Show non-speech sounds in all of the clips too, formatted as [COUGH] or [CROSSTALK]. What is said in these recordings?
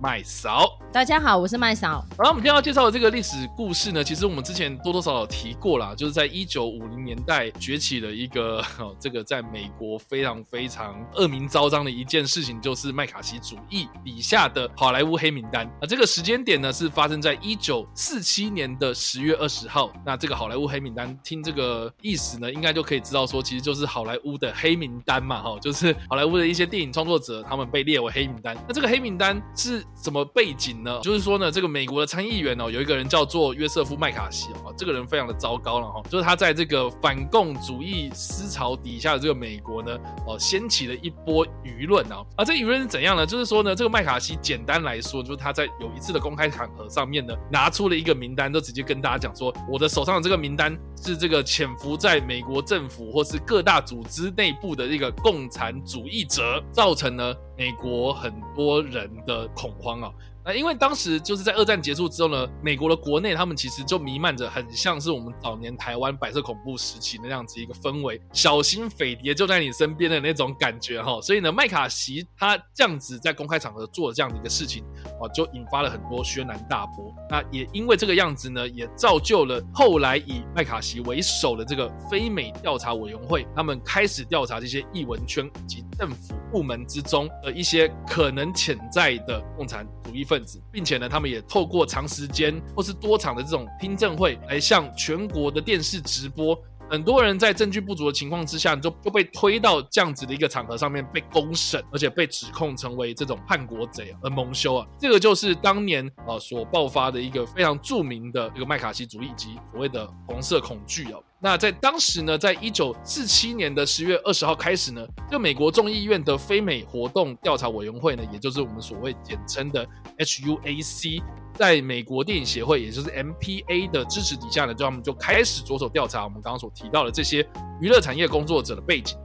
麦嫂，大家好，我是麦嫂。好了，我们今天要介绍的这个历史故事呢，其实我们之前多多少少提过啦，就是在一九五零年代崛起的一个，[LAUGHS] 哦，这个在美国非常非常恶名昭彰的一件事情，就是麦卡锡主义底下的好莱坞黑名单。啊这个时间点呢，是发生在一九四七年的十月二十号。那这个好莱坞黑名单，听这个意思呢，应该就可以知道说，其实就是好莱坞的黑名单嘛，哈，就是好莱坞的一些电影创作者，他们被列为黑名单。那这个黑名单是。什么背景呢？就是说呢，这个美国的参议员哦，有一个人叫做约瑟夫麦卡锡哦，这个人非常的糟糕了哈，就是他在这个反共主义思潮底下的这个美国呢，哦，掀起了一波舆论啊，啊，这舆论是怎样呢？就是说呢，这个麦卡锡简单来说，就是他在有一次的公开场合上面呢，拿出了一个名单，都直接跟大家讲说，我的手上的这个名单是这个潜伏在美国政府或是各大组织内部的一个共产主义者，造成了美国很多人的恐慌。啊！那因为当时就是在二战结束之后呢，美国的国内他们其实就弥漫着很像是我们早年台湾白色恐怖时期那样子一个氛围，小心匪谍就在你身边的那种感觉哈。所以呢，麦卡锡他这样子在公开场合做这样的一个事情啊，就引发了很多轩然大波。那也因为这个样子呢，也造就了后来以麦卡锡为首的这个非美调查委员会，他们开始调查这些艺文圈及政府部门之中的一些可能潜在的共产主义分子，并且呢，他们也透过长时间或是多场的这种听证会来向全国的电视直播。很多人在证据不足的情况之下，就就被推到这样子的一个场合上面被公审，而且被指控成为这种叛国贼而蒙羞啊。这个就是当年啊所爆发的一个非常著名的一个麦卡锡主义及所谓的红色恐惧啊。那在当时呢，在一九四七年的十月二十号开始呢，这个美国众议院的非美活动调查委员会呢，也就是我们所谓简称的 HUAC，在美国电影协会，也就是 MPA 的支持底下呢，就他们就开始着手调查我们刚刚所提到的这些娱乐产业工作者的背景，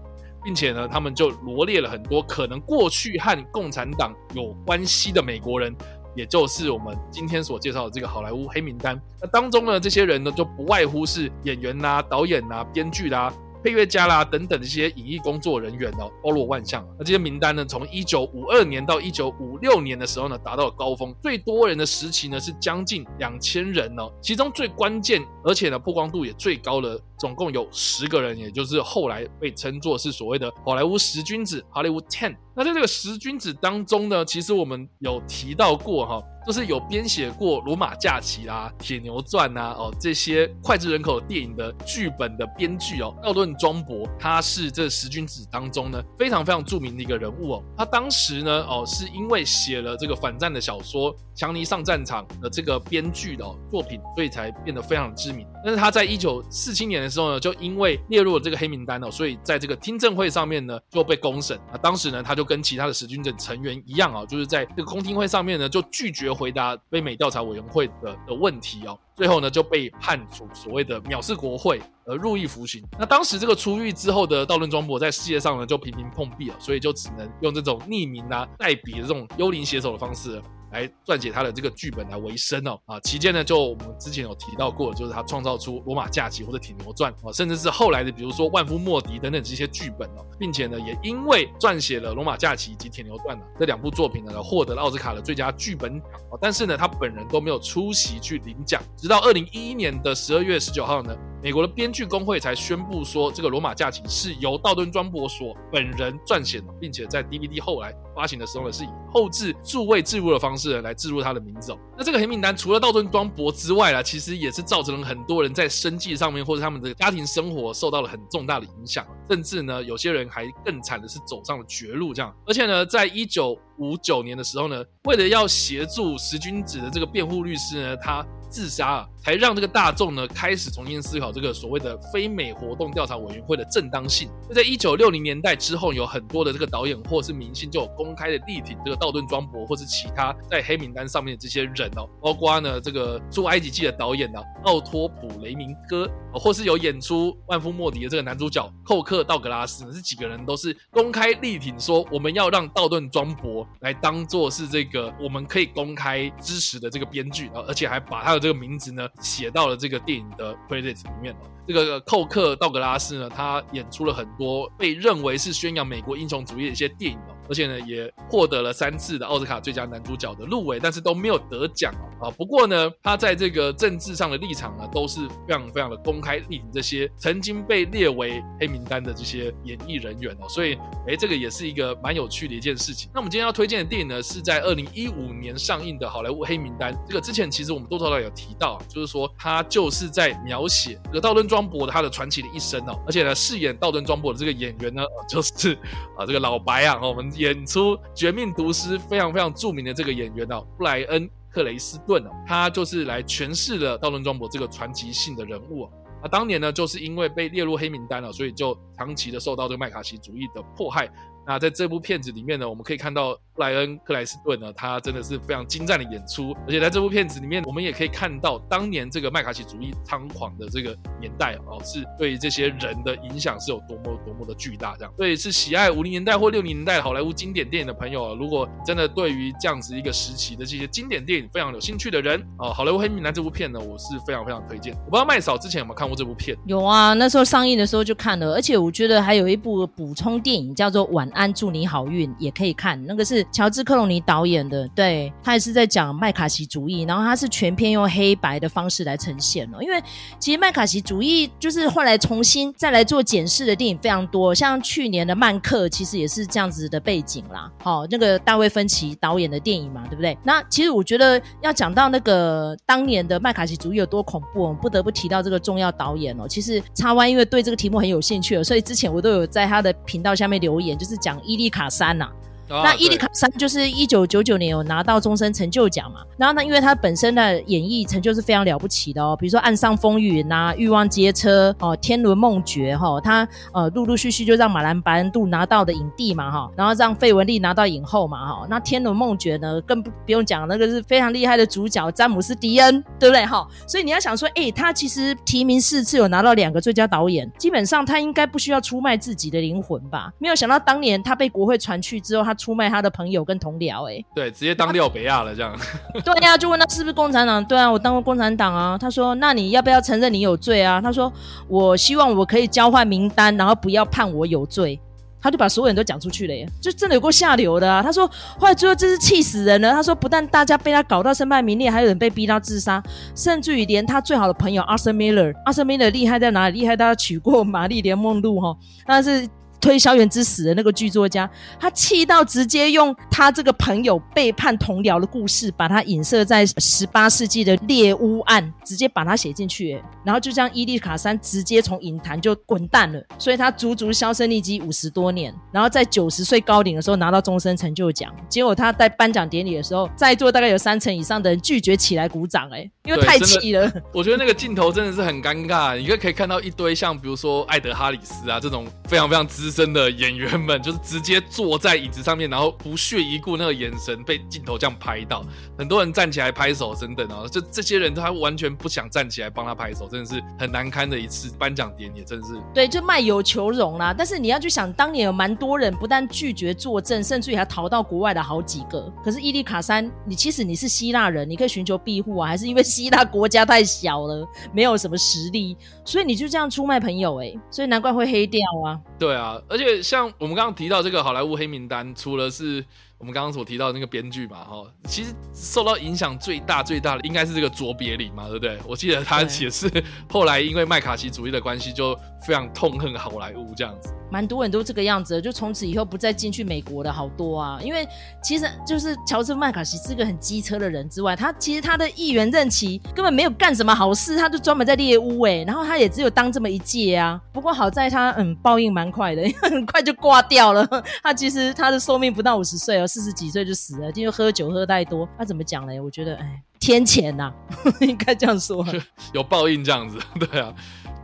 并且呢，他们就罗列了很多可能过去和共产党有关系的美国人。也就是我们今天所介绍的这个好莱坞黑名单，那当中呢，这些人呢就不外乎是演员呐、导演呐、编剧啦、配乐家啦等等这些影艺工作人员哦，包罗万象。那这些名单呢，从一九五二年到一九五六年的时候呢，达到了高峰，最多人的时期呢是将近两千人哦。其中最关键，而且呢曝光度也最高的，总共有十个人，也就是后来被称作是所谓的好莱坞十君子 （Hollywood Ten）。那在这个十君子当中呢，其实我们有提到过哈。就是有编写过《罗马假期》啊、《铁牛传》啊、哦这些脍炙人口的电影的剧本的编剧哦，奥顿庄博，他是这十君子当中呢非常非常著名的一个人物哦。他当时呢哦是因为写了这个反战的小说《强尼上战场》的这个编剧的、作品，所以才变得非常知名。但是他在一九四七年的时候呢，就因为列入了这个黑名单哦，所以在这个听证会上面呢就被公审。那当时呢他就跟其他的十君子成员一样啊、就是在这个公听会上面呢就拒绝。回答北美调查委员会的的问题哦，最后呢就被判处所谓的藐视国会而入狱服刑。那当时这个出狱之后的道顿庄博在世界上呢就频频碰壁了，所以就只能用这种匿名啊代笔的这种幽灵写手的方式。来撰写他的这个剧本来为生哦。啊，期间呢，就我们之前有提到过，就是他创造出《罗马假期》或者《铁牛传》啊，甚至是后来的，比如说《万夫莫敌》等等这些剧本哦，并且呢，也因为撰写了《罗马假期》以及《铁牛传》呢这两部作品呢，获得了奥斯卡的最佳剧本奖啊，但是呢，他本人都没有出席去领奖，直到二零一一年的十二月十九号呢。美国的编剧工会才宣布说，这个《罗马假期》是由道顿庄博所本人撰写的，并且在 DVD 后来发行的时候呢，是以后置数位置入的方式来置入他的名字。那这个黑名单除了道顿庄博之外啊，其实也是造成了很多人在生计上面或者他们的家庭生活受到了很重大的影响，甚至呢，有些人还更惨的是走上了绝路这样。而且呢，在一九五九年的时候呢，为了要协助十君子的这个辩护律师呢，他。自杀啊，才让这个大众呢开始重新思考这个所谓的非美活动调查委员会的正当性。就在一九六零年代之后，有很多的这个导演或是明星就有公开的力挺这个道顿庄博或是其他在黑名单上面的这些人哦，包括呢这个《出埃及记》的导演呢奥托普雷明戈，或是有演出《万夫莫敌》的这个男主角寇克道格拉斯，这几个人都是公开力挺说我们要让道顿庄博来当做是这个我们可以公开支持的这个编剧，而且还把他的这个名字呢写到了这个电影的 credits 里面。这个寇克道格拉斯呢，他演出了很多被认为是宣扬美国英雄主义的一些电影哦。而且呢，也获得了三次的奥斯卡最佳男主角的入围，但是都没有得奖哦啊。不过呢，他在这个政治上的立场呢，都是非常非常的公开，力挺这些曾经被列为黑名单的这些演艺人员哦。所以，哎，这个也是一个蛮有趣的一件事情。那我们今天要推荐的电影呢，是在二零一五年上映的好莱坞黑名单。这个之前其实我们多多少少有提到，就是说他就是在描写这个道顿庄博的他的传奇的一生哦。而且呢，饰演道顿庄博的这个演员呢，就是啊这个老白啊，我们。演出《绝命毒师》非常非常著名的这个演员哦，布莱恩·克雷斯顿哦，他就是来诠释了道伦庄博这个传奇性的人物哦。那当年呢，就是因为被列入黑名单了，所以就长期的受到这个麦卡锡主义的迫害。那在这部片子里面呢，我们可以看到布莱恩·克莱斯顿呢，他真的是非常精湛的演出，而且在这部片子里面，我们也可以看到当年这个麦卡锡主义猖狂的这个年代哦，是对这些人的影响是有多么多么的巨大。这样，所以是喜爱五零年代或六零年代好莱坞经典电影的朋友啊，如果真的对于这样子一个时期的这些经典电影非常有兴趣的人啊，好莱坞黑名单这部片呢，我是非常非常推荐。我不知道麦嫂之前有没有看过这部片？有啊，那时候上映的时候就看了，而且我觉得还有一部补充电影叫做《晚安，祝你好运》。也可以看，那个是乔治克隆尼导演的，对，他也是在讲麦卡锡主义，然后他是全片用黑白的方式来呈现哦。因为其实麦卡锡主义就是后来重新再来做检视的电影非常多，像去年的《曼克》其实也是这样子的背景啦。好、哦，那个大卫芬奇导演的电影嘛，对不对？那其实我觉得要讲到那个当年的麦卡锡主义有多恐怖，我们不得不提到这个重要导演哦。其实插弯因为对这个题目很有兴趣哦，所以之前我都有在他的频道下面留言，就是讲伊丽卡三呐那伊丽卡三就是一九九九年有拿到终身成就奖嘛，然后呢，因为他本身的演艺成就是非常了不起的哦，比如说《岸上风雨》呐，《欲望街车》哦，《天伦梦觉》哈，他呃陆陆续续就让马兰白恩度拿到的影帝嘛哈，然后让费雯丽拿到影后嘛哈，那《天伦梦觉》呢更不不用讲，那个是非常厉害的主角詹姆斯迪恩，对不对哈？所以你要想说，哎，他其实提名四次有拿到两个最佳导演，基本上他应该不需要出卖自己的灵魂吧？没有想到当年他被国会传去之后，他。出卖他的朋友跟同僚，哎，对，直接当廖北亚了这样。[LAUGHS] 对呀、啊，就问他是不是共产党？对啊，我当过共产党啊。他说：“那你要不要承认你有罪啊？”他说：“我希望我可以交换名单，然后不要判我有罪。”他就把所有人都讲出去了耶，就真的有够下流的啊。他说：“后来最后真是气死人了。”他说：“不但大家被他搞到身败名裂，还有人被逼到自杀，甚至于连他最好的朋友阿瑟米勒，阿瑟米勒厉害在哪里？厉害，他娶过玛丽莲梦露哈，但是。”推《销员之死》的那个剧作家，他气到直接用他这个朋友背叛同僚的故事，把他影射在十八世纪的猎巫案，直接把他写进去，然后就将伊利卡山直接从影坛就滚蛋了，所以他足足销声匿迹五十多年，然后在九十岁高龄的时候拿到终身成就奖，结果他在颁奖典礼的时候，在座大概有三成以上的人拒绝起来鼓掌，哎，因为太气了。我觉得那个镜头真的是很尴尬，你可可以看到一堆像比如说艾德哈里斯啊这种非常非常资深的演员们就是直接坐在椅子上面，然后不屑一顾，那个眼神被镜头这样拍到，很多人站起来拍手等等啊，就这些人他完全不想站起来帮他拍手，真的是很难堪的一次颁奖典礼，真的是。对，就卖友求荣啦。但是你要去想，当年有蛮多人不但拒绝作证，甚至于还逃到国外的好几个。可是伊利卡山，你其实你是希腊人，你可以寻求庇护啊，还是因为其他国家太小了，没有什么实力，所以你就这样出卖朋友哎、所以难怪会黑掉啊。对啊，而且。像我们刚刚提到这个好莱坞黑名单，除了是我们刚刚所提到的那个编剧嘛，哈，其实受到影响最大最大的应该是这个卓别林嘛，对不对？我记得他也是后来因为麦卡锡主义的关系，就非常痛恨好莱坞这样子。蛮多人都这个样子，就从此以后不再进去美国的好多啊。因为其实就是乔治麦卡锡是个很机车的人之外，他其实他的议员任期根本没有干什么好事，他就专门在猎巫哎，然后他也只有当这么一届啊。不过好在他嗯报应蛮快的，很快就挂掉了。[LAUGHS] 他其实他的寿命不到五十岁哦，四十几岁就死了，因为喝酒喝太多。他怎么讲嘞？我觉得哎。天谴呐、啊，[LAUGHS] 应该这样说，[LAUGHS] 有报应这样子，[LAUGHS] 对啊。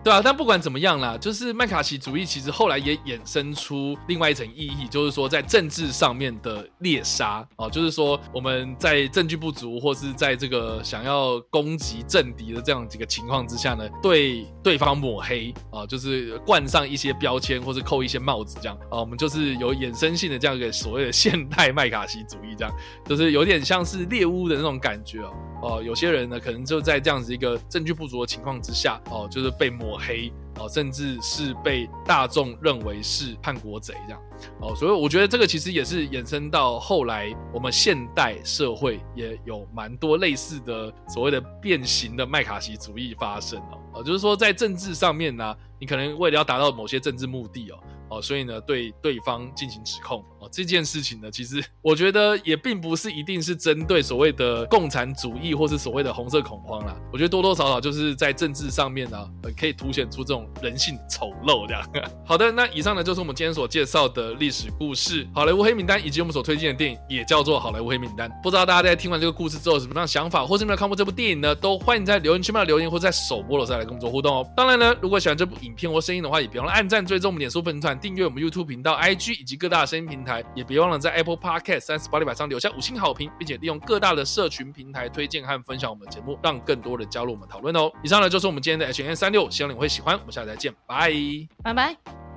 对啊，但不管怎么样啦，就是麦卡锡主义其实后来也衍生出另外一层意义，就是说在政治上面的猎杀哦，就是说我们在证据不足或是在这个想要攻击政敌的这样几个情况之下呢，对对方抹黑啊，就是冠上一些标签或是扣一些帽子这样啊，我们就是有衍生性的这样一个所谓的现代麦卡锡主义，这样就是有点像是猎巫的那种感觉哦。哦，有些人呢，可能就在这样子一个证据不足的情况之下，哦，就是被抹黑，哦，甚至是被大众认为是叛国贼这样，哦，所以我觉得这个其实也是衍生到后来我们现代社会也有蛮多类似的所谓的变形的麦卡锡主义发生哦，哦，就是说在政治上面呢，你可能为了要达到某些政治目的哦。哦，所以呢，对对方进行指控哦，这件事情呢，其实 [LAUGHS] 我觉得也并不是一定是针对所谓的共产主义或是所谓的红色恐慌啦。我觉得多多少少就是在政治上面呢、可以凸显出这种人性丑陋这样。[LAUGHS] 好的，那以上呢就是我们今天所介绍的历史故事，好莱坞黑名单以及我们所推荐的电影也叫做好莱坞黑名单。不知道大家在听完这个故事之后有什么样的想法，或是没有看过这部电影呢？都欢迎在留言区里留言，或在首播的时候来跟我们做互动哦。当然呢，如果喜欢这部影片或声音的话，也别忘了按赞、追踪我们脸书粉团、订阅我们 YouTube 频道、IG 以及各大声音平台，也别忘了在 Apple Podcast、三十八里板上留下五星好评，并且利用各大的社群平台推荐和分享我们的节目，让更多人加入我们讨论哦。以上呢就是我们今天的 H&M 365，希望你会喜欢。我们下次再见，拜。拜拜。